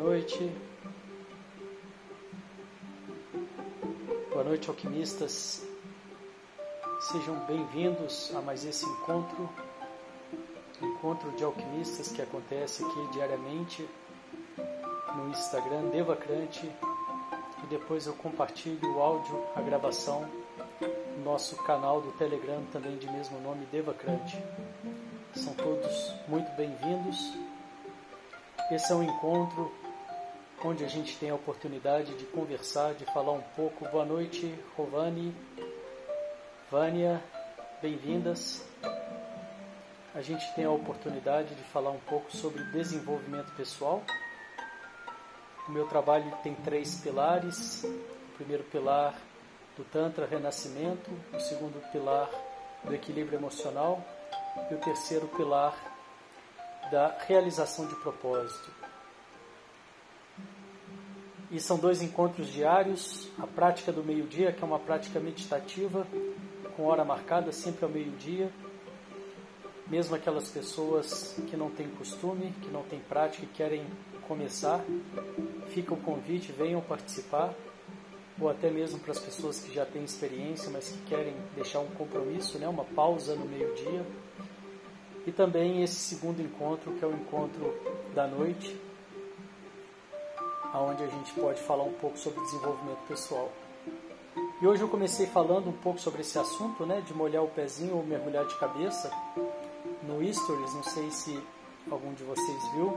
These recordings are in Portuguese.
noite. Boa noite, alquimistas. Sejam bem-vindos a mais esse encontro, encontro de alquimistas que acontece aqui diariamente no Instagram Devacrante e depois eu compartilho o áudio, a gravação no nosso canal do Telegram também de mesmo nome Devacrante. São todos muito bem-vindos. Esse é um encontro onde a gente tem a oportunidade de conversar, de falar um pouco. Boa noite, Rovani, Vânia, bem-vindas. A gente tem a oportunidade de falar um pouco sobre desenvolvimento pessoal. O meu trabalho tem três pilares. O primeiro pilar do Tantra, renascimento. O segundo pilar do equilíbrio emocional. E o terceiro pilar da realização de propósito. E são dois encontros diários, a prática do meio-dia, que é uma prática meditativa, com hora marcada, sempre ao meio-dia. Mesmo aquelas pessoas que não têm costume, que não têm prática e querem começar, fica o convite, venham participar. Ou até mesmo para as pessoas que já têm experiência, mas que querem deixar um compromisso, né, uma pausa no meio-dia. E também esse segundo encontro, que é o encontro da noite, onde a gente pode falar um pouco sobre desenvolvimento pessoal. E hoje eu comecei falando um pouco sobre esse assunto, né, de molhar o pezinho ou mergulhar de cabeça no Stories, não sei se algum de vocês viu.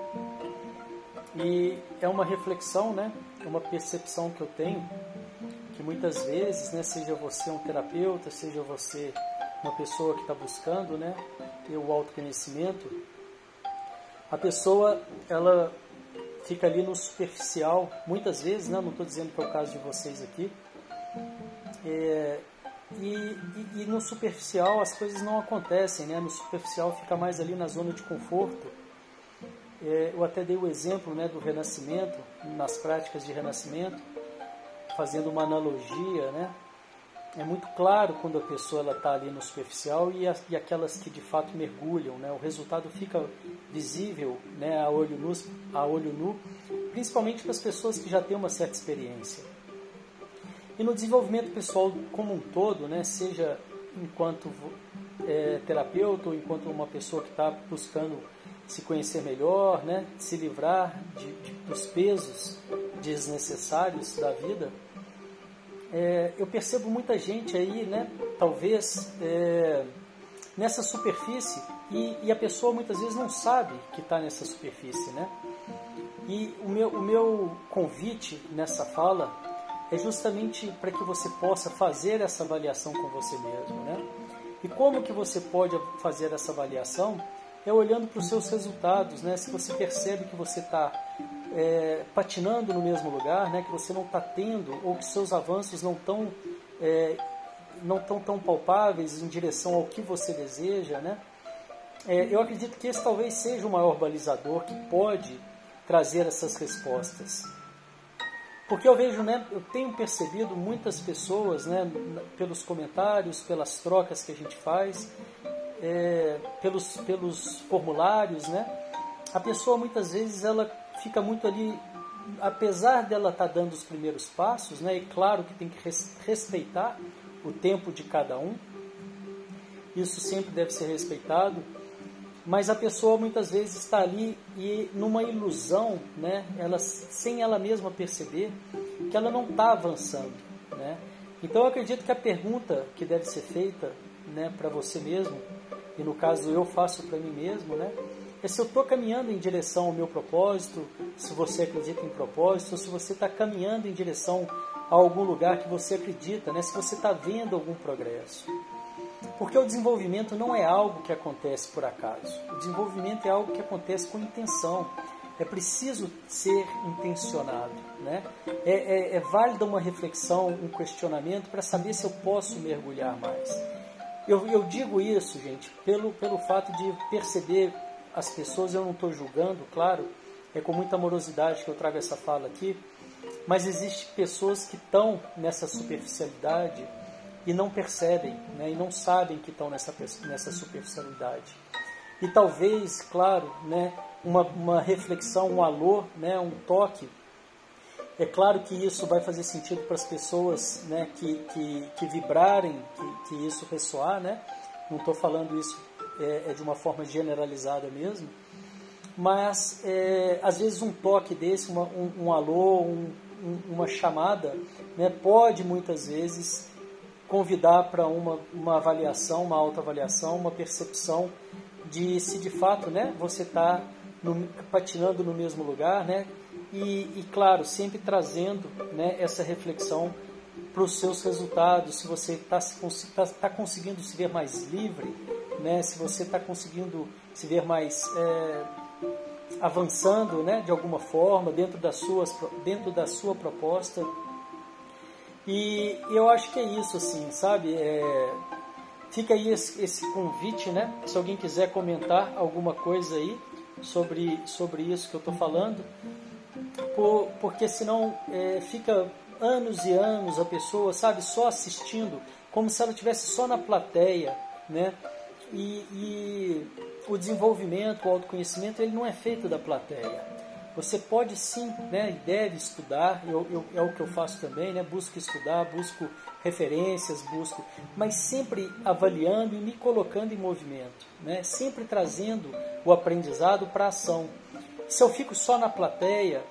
E é uma reflexão, né, uma percepção que eu tenho, que muitas vezes, né, seja você um terapeuta, seja você uma pessoa que está buscando, né, o autoconhecimento, a pessoa, ela fica ali no superficial, muitas vezes, né? não estou dizendo que é o caso de vocês aqui, é, e, e, e, no superficial as coisas não acontecem, né? no superficial fica mais ali na zona de conforto. É, eu até dei o exemplo né, do renascimento, nas práticas de renascimento, fazendo uma analogia, né? É muito claro quando a pessoa está ali no superficial e, e, aquelas que de fato mergulham. Né? O resultado fica visível né, a, olho nu, a olho nu, principalmente para as pessoas que já têm uma certa experiência. E no desenvolvimento pessoal como um todo, né, seja enquanto é, terapeuta ou enquanto uma pessoa que está buscando se conhecer melhor, né, se livrar de, de, dos pesos desnecessários da vida, é, eu percebo muita gente aí, né, talvez é, nessa superfície e, e, a pessoa muitas vezes não sabe que está nessa superfície, né? E o meu, o meu convite nessa fala é justamente para que você possa fazer essa avaliação com você mesmo, né? E como que você pode fazer essa avaliação? É olhando para os seus resultados, né? Se você percebe que você está é, patinando no mesmo lugar, né, que você não está tendo ou que seus avanços não estão é, não tão tão palpáveis em direção ao que você deseja, né? É, eu acredito que esse talvez seja o maior balizador que pode trazer essas respostas. Porque eu vejo, né, eu tenho percebido muitas pessoas, né, pelos comentários, pelas trocas que a gente faz, é, pelos, pelos formulários, né, a pessoa muitas vezes ela fica muito ali, apesar dela estar tá dando os primeiros passos, né, e claro que tem que respeitar o tempo de cada um, isso sempre deve ser respeitado, mas a pessoa muitas vezes está ali e numa ilusão, né, ela, sem ela mesma perceber que ela não está avançando. Né? Então eu acredito que a pergunta que deve ser feita né, para você mesmo, e no caso eu faço para mim mesmo, né, é se eu estou caminhando em direção ao meu propósito, se você acredita em propósito, ou se você está caminhando em direção a algum lugar que você acredita, né? se você está vendo algum progresso. Porque o desenvolvimento não é algo que acontece por acaso. O desenvolvimento é algo que acontece com intenção. É preciso ser intencionado. Né? É, é, é válida uma reflexão, um questionamento para saber se eu posso mergulhar mais. Eu, eu digo isso, gente, pelo, pelo fato de perceber as pessoas, eu não estou julgando, claro, é com muita amorosidade que eu trago essa fala aqui, mas existem pessoas que estão nessa superficialidade e não percebem, né, e não sabem que estão nessa, nessa superficialidade. E talvez, claro, né, uma, uma reflexão, um alô, né, um toque. É claro que isso vai fazer sentido para as pessoas né, que, que, que vibrarem, que, que isso ressoar, né? Não estou falando isso é, é, de uma forma generalizada mesmo, mas é, às vezes um toque desse, uma, um, um alô, um, um, uma chamada, né, pode muitas vezes convidar para uma, uma avaliação, uma autoavaliação, uma percepção de se de fato né, você está patinando no mesmo lugar, né, e, e claro, sempre trazendo né, essa reflexão para os seus resultados, se você está tá, tá conseguindo se ver mais livre, né, se você está conseguindo se ver mais é, avançando né, de alguma forma dentro, das suas, dentro da sua proposta, e eu acho que é isso, assim, sabe? É, fica aí esse, esse, convite, né? Se alguém quiser comentar alguma coisa aí sobre, sobre isso que eu estou falando, por, porque senão é, fica anos e anos a pessoa, sabe, só assistindo, como se ela estivesse só na plateia, né? E, e o desenvolvimento, o autoconhecimento, ele não é feito da plateia. Você pode sim, né, e deve estudar, eu, eu, é o que eu faço também, né, busco estudar, busco referências, busco, mas sempre avaliando e me colocando em movimento, né, sempre trazendo o aprendizado para a ação. Se eu fico só na plateia,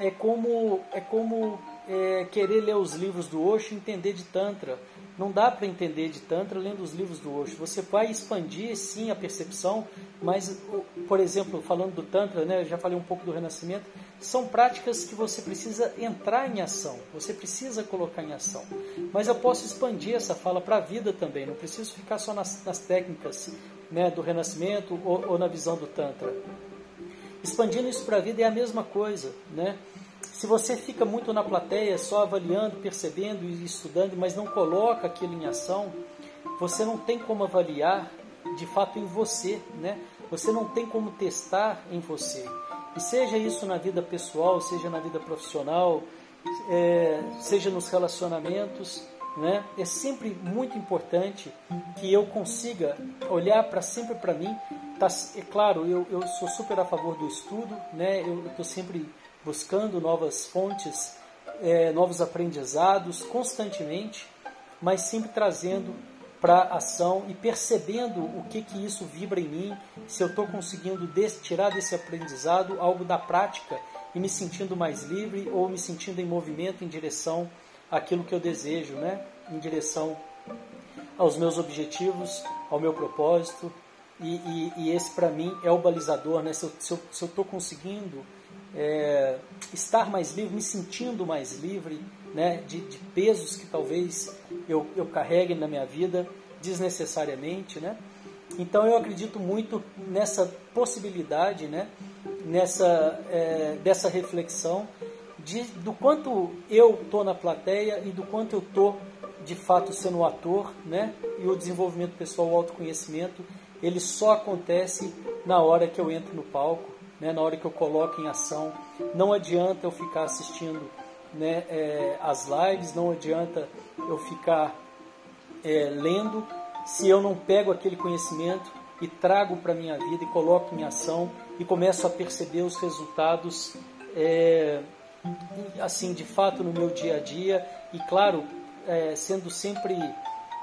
é como, é como é, querer ler os livros do Osho e entender de Tantra. Não dá para entender de Tantra lendo os livros do Osho. Você vai expandir, sim, a percepção, mas, por exemplo, falando do Tantra, né, já falei um pouco do Renascimento, são práticas que você precisa entrar em ação, você precisa colocar em ação. Mas eu posso expandir essa fala para a vida também, não preciso ficar só nas, nas técnicas né, do Renascimento ou, ou na visão do Tantra. Expandindo isso para a vida é a mesma coisa, né? Se você fica muito na plateia, só avaliando, percebendo e estudando, mas não coloca aquilo em ação, você não tem como avaliar de fato em você, né? Você não tem como testar em você. E seja isso na vida pessoal, seja na vida profissional, é, seja nos relacionamentos, né? É sempre muito importante que eu consiga olhar para sempre para mim. Tá, é claro, eu, eu sou super a favor do estudo, né? Eu estou sempre buscando novas fontes, é, novos aprendizados constantemente, mas sempre trazendo para ação e percebendo o que que isso vibra em mim, se eu estou conseguindo des tirar desse aprendizado algo da prática e me sentindo mais livre ou me sentindo em movimento em direção àquilo que eu desejo, né? Em direção aos meus objetivos, ao meu propósito e, e, e esse para mim é o balizador, né? Se eu estou conseguindo é, estar mais livre, me sentindo mais livre né, de, de, pesos que talvez eu, eu carregue na minha vida desnecessariamente. Né? Então eu acredito muito nessa possibilidade, né, nessa, é, dessa reflexão de, do quanto eu estou na plateia e do quanto eu estou de fato sendo um ator, né? E o desenvolvimento pessoal, o autoconhecimento, ele só acontece na hora que eu entro no palco, né, na hora que eu coloco em ação. Não adianta eu ficar assistindo né, é, as lives, não adianta eu ficar é, lendo se eu não pego aquele conhecimento e trago para a minha vida e coloco em ação e começo a perceber os resultados é, assim de fato no meu dia a dia e claro é, sendo sempre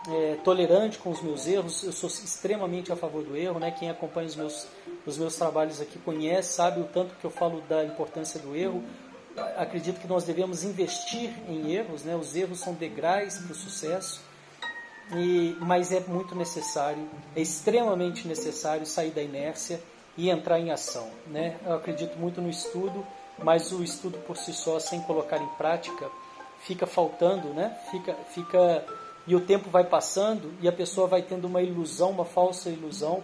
é, tolerante com os meus erros, eu sou extremamente a favor do erro, né? Quem acompanha os meus, os meus trabalhos aqui conhece, sabe o tanto que eu falo da importância do erro. Acredito que nós devemos investir em erros, né? Os erros são degraus para o sucesso, e, mas é muito necessário, é extremamente necessário sair da inércia e entrar em ação, né? Eu acredito muito no estudo, mas o estudo por si só, sem colocar em prática, fica faltando, né? Fica, fica e o tempo vai passando e a pessoa vai tendo uma ilusão, uma falsa ilusão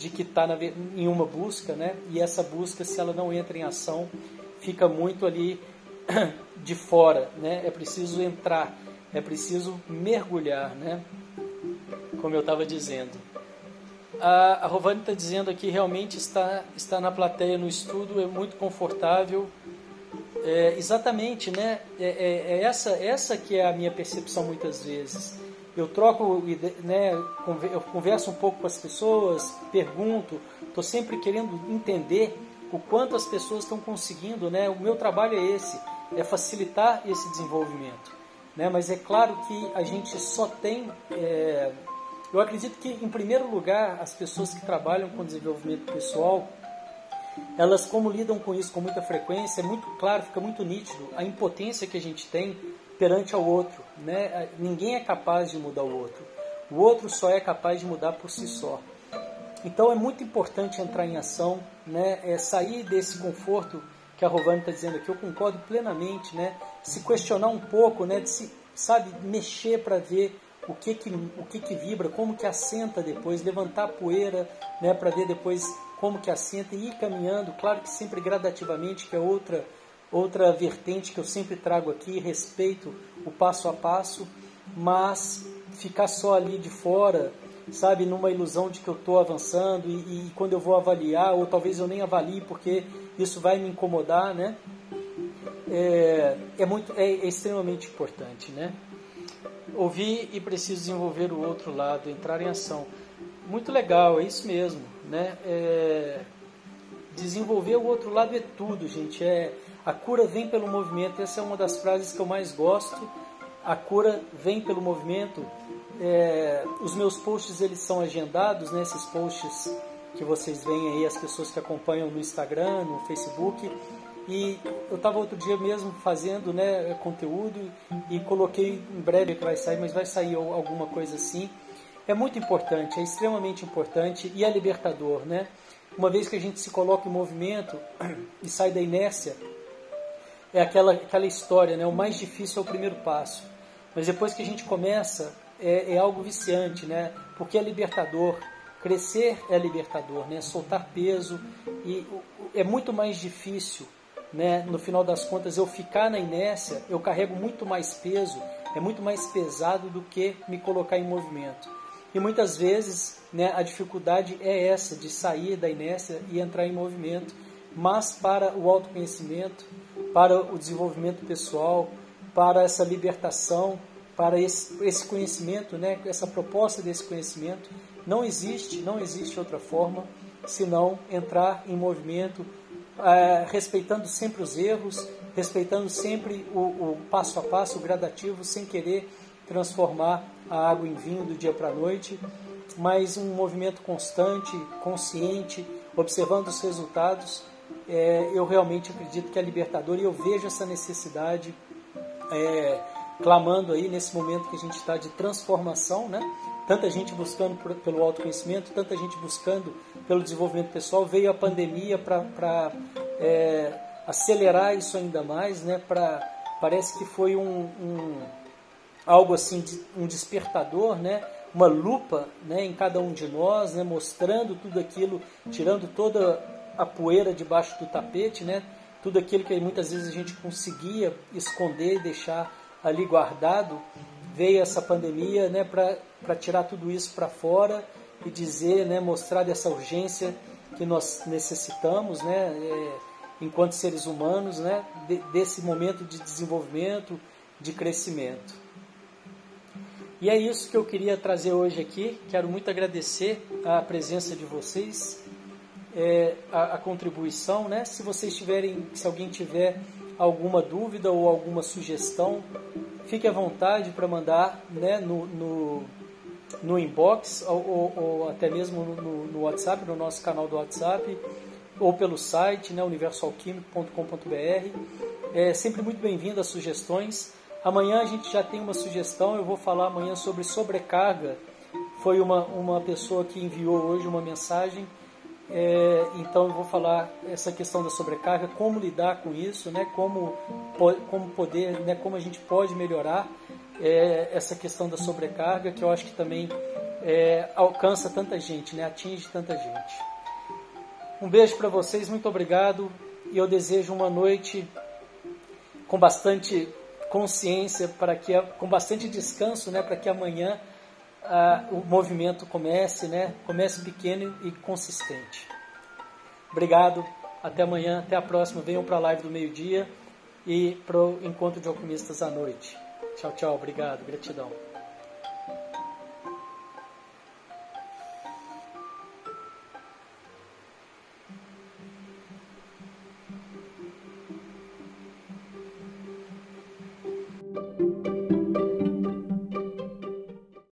de que está em uma busca, né? E essa busca, se ela não entra em ação, fica muito ali de fora, né? É preciso entrar, é preciso mergulhar, né? Como eu estava dizendo. A, a Rovani está dizendo aqui realmente está está na plateia no estudo, é muito confortável. É, exatamente, né? É, é, é, essa essa que é a minha percepção muitas vezes eu troco, né, eu converso um pouco com as pessoas, pergunto, estou sempre querendo entender o quanto as pessoas estão conseguindo, né? O meu trabalho é esse, é facilitar esse desenvolvimento, né? Mas é claro que a gente só tem, é... eu acredito que em primeiro lugar as pessoas que trabalham com desenvolvimento pessoal, elas como lidam com isso com muita frequência, é muito claro, fica muito nítido a impotência que a gente tem perante ao outro, né? Ninguém é capaz de mudar o outro. O outro só é capaz de mudar por si só. Então é muito importante entrar em ação, né? É sair desse conforto que a Rovani está dizendo aqui. Eu concordo plenamente, né? Se questionar um pouco, né? De se, sabe, mexer para ver o que que, o que que vibra, como que assenta depois, levantar a poeira, né? Para ver depois como que assenta e ir caminhando. Claro que sempre gradativamente, que é outra outra vertente que eu sempre trago aqui, respeito o passo a passo, mas ficar só ali de fora sabe, numa ilusão de que eu estou avançando e, e, quando eu vou avaliar, ou talvez eu nem avalie porque isso vai me incomodar, né? É, é muito, é, é extremamente importante, né? Ouvir e preciso desenvolver o outro lado, entrar em ação. Muito legal, é isso mesmo, né? É, desenvolver o outro lado é tudo, gente. É a cura vem pelo movimento. Essa é uma das frases que eu mais gosto. A cura vem pelo movimento é, os meus posts eles são agendados, né? Esses posts que vocês veem aí, as pessoas que acompanham no Instagram, no Facebook. E eu estava outro dia mesmo fazendo né, conteúdo e coloquei em breve que vai sair, mas vai sair alguma coisa assim. É muito importante, é extremamente importante e é libertador, né? Uma vez que a gente se coloca em movimento e sai da inércia, é aquela, aquela história, né? O mais difícil é o primeiro passo. Mas depois que a gente começa, é, é algo viciante, né? Porque é libertador. Crescer é libertador, né? Soltar peso e é muito mais difícil, né? No final das contas, eu ficar na inércia, eu carrego muito mais peso, é muito mais pesado do que me colocar em movimento. E muitas vezes, né? A dificuldade é essa de sair da inércia e entrar em movimento. Mas para o autoconhecimento, para o desenvolvimento pessoal, para essa libertação, para esse, esse conhecimento, né, essa proposta desse conhecimento. Não existe, não existe outra forma senão entrar em movimento, é, respeitando sempre os erros, respeitando sempre o, o, passo a passo, o gradativo, sem querer transformar a água em vinho do dia para a noite, mas um movimento constante, consciente, observando os resultados. É, eu realmente acredito que é libertador e eu vejo essa necessidade. É, clamando aí nesse momento que a gente está de transformação, né? Tanta gente buscando por, pelo autoconhecimento, tanta gente buscando pelo desenvolvimento pessoal. Veio a pandemia para é, acelerar isso ainda mais, né? Pra, parece que foi um, um algo assim, um despertador, né? Uma lupa, né? Em cada um de nós, né? Mostrando tudo aquilo, tirando toda a poeira debaixo do tapete, né? Tudo aquilo que muitas vezes a gente conseguia esconder e deixar ali guardado, veio essa pandemia né, para tirar tudo isso para fora e dizer, né, mostrar essa urgência que nós necessitamos, né, é, enquanto seres humanos, né, de, desse momento de desenvolvimento, de crescimento. E é isso que eu queria trazer hoje aqui. Quero muito agradecer a presença de vocês, é, a, a, contribuição, né? Se vocês tiverem, se alguém tiver alguma dúvida ou alguma sugestão, fique à vontade para mandar né, no, no, no inbox ou, ou, ou, até mesmo no, no, WhatsApp, no nosso canal do WhatsApp, ou pelo site né, universalquímico.com.br. É sempre muito bem-vindo as sugestões. Amanhã a gente já tem uma sugestão, eu vou falar amanhã sobre sobrecarga. Foi uma, uma pessoa que enviou hoje uma mensagem é, então eu vou falar essa questão da sobrecarga, como lidar com isso, né? como, como poder, né? como a gente pode melhorar é, essa questão da sobrecarga, que eu acho que também é, alcança tanta gente, né? atinge tanta gente. Um beijo para vocês, muito obrigado e eu desejo uma noite com bastante consciência para que com bastante descanso, né, para que amanhã ah, o movimento comece, né? Comece pequeno e consistente. Obrigado, até amanhã, até a próxima. Venham para a live do meio-dia e para o encontro de alquimistas à noite. Tchau, tchau, obrigado, gratidão.